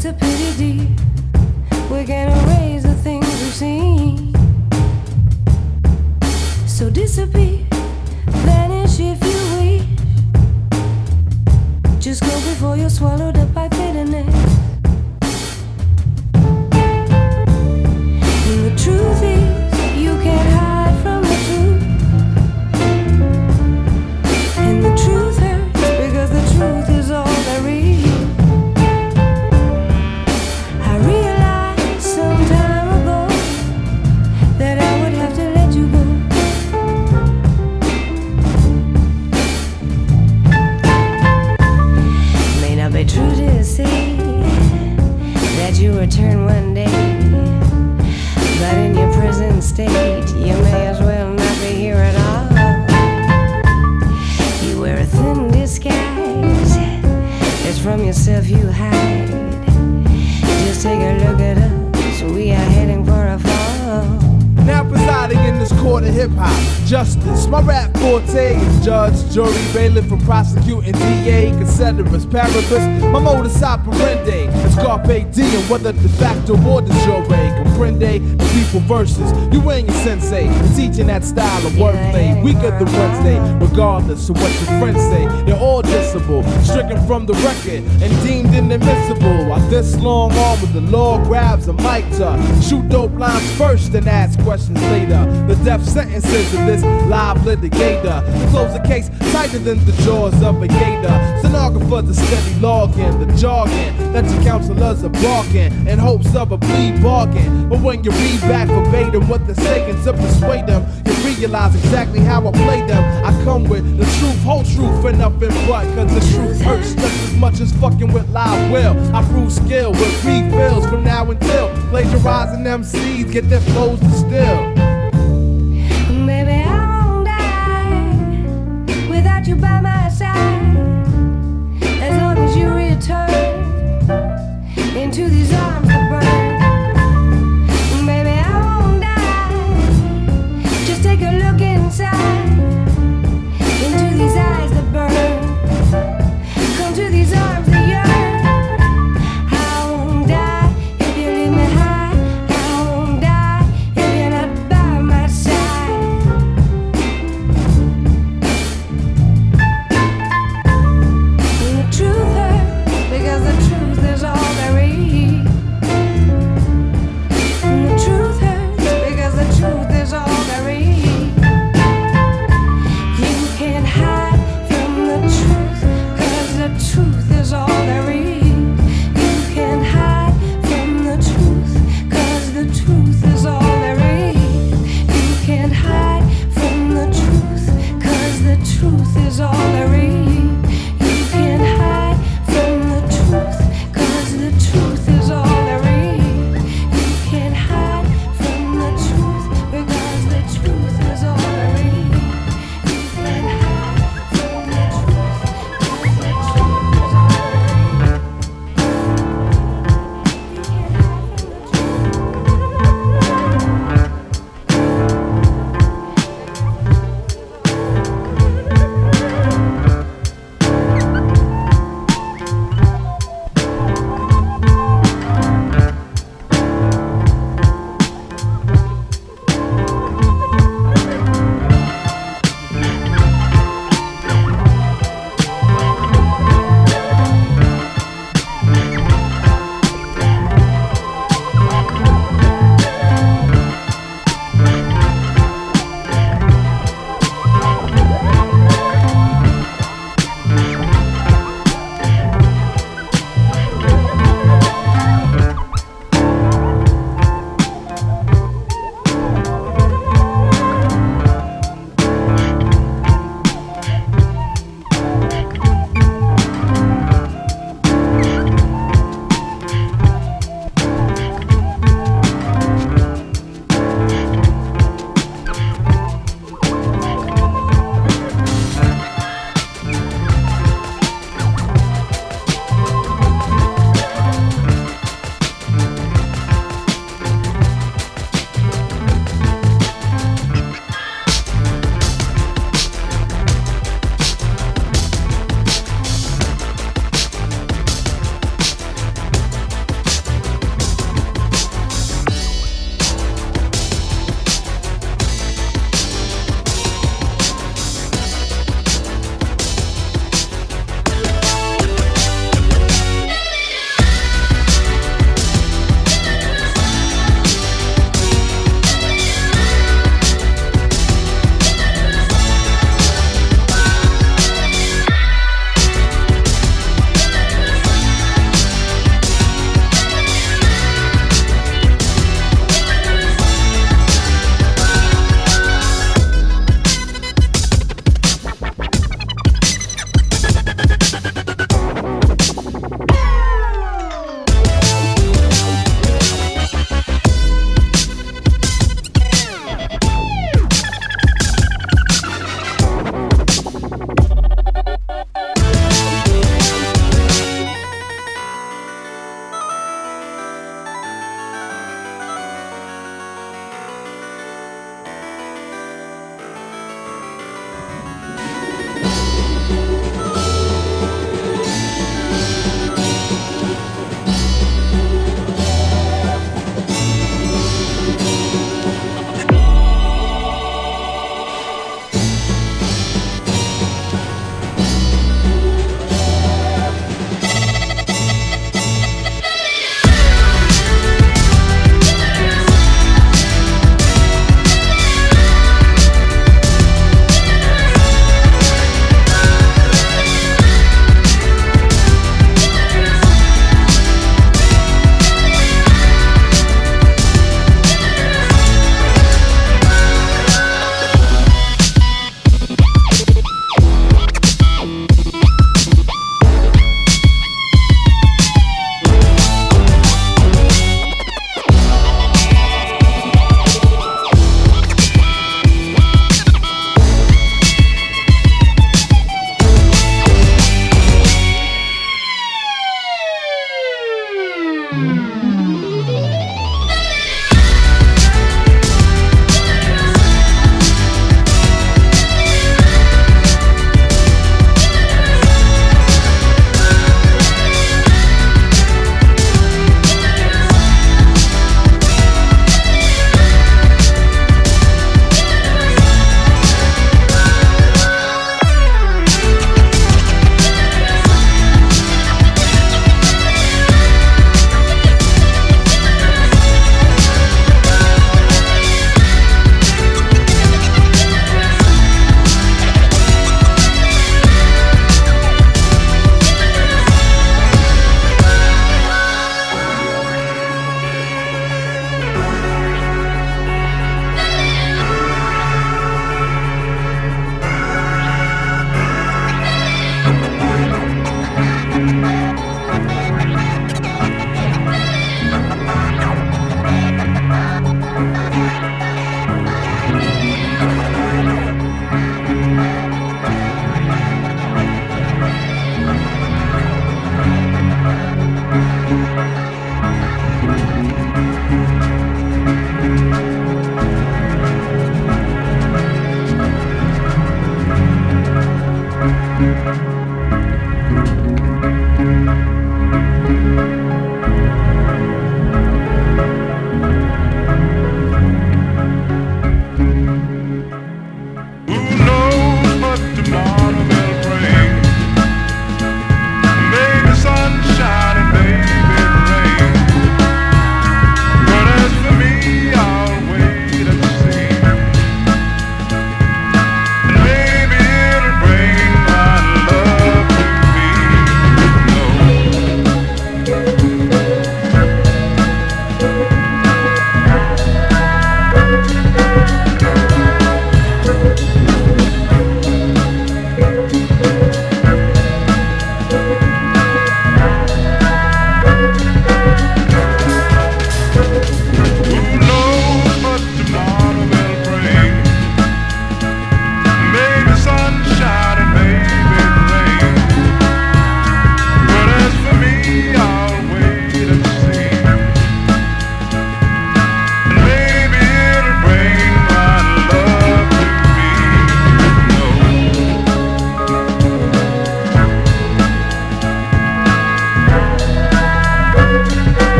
It's a pity deep. We're gonna raise the things we've seen. So disappear, vanish if you wish. Just go before you're swallowed up by. Yourself you hide. Just take a look at us, we are heading for a fall. Now presiding in this court of hip hop, justice. My rap forte is judge, jury, bailiff, and prosecuting DA, considerus, paribus. My modus operandi is carpe diem, whether de facto or de jure. Comprende the people versus you and your sensei. Teaching that style of wordplay, weaker than Wednesday, regardless of what your friends say. They're all dissable, stricken from the record and deemed inadmissible. While this long arm with the law grabs a mic to shoot dope lines first and ask questions later. The death sentences of this live litigator. To close the case tighter than the jaws of a gator. Stenographer, the steady logging, the jargon that your counselors are barking in hopes of a plea bargain. But when you read back verbatim what they're saying to persuade them, you realize exactly how I play them. I come with the truth, whole truth, and nothing but. Cause the truth hurts just as much as fucking with live will. I prove skill with refills from now until plagiarizing MCs get their flows distilled. By my side.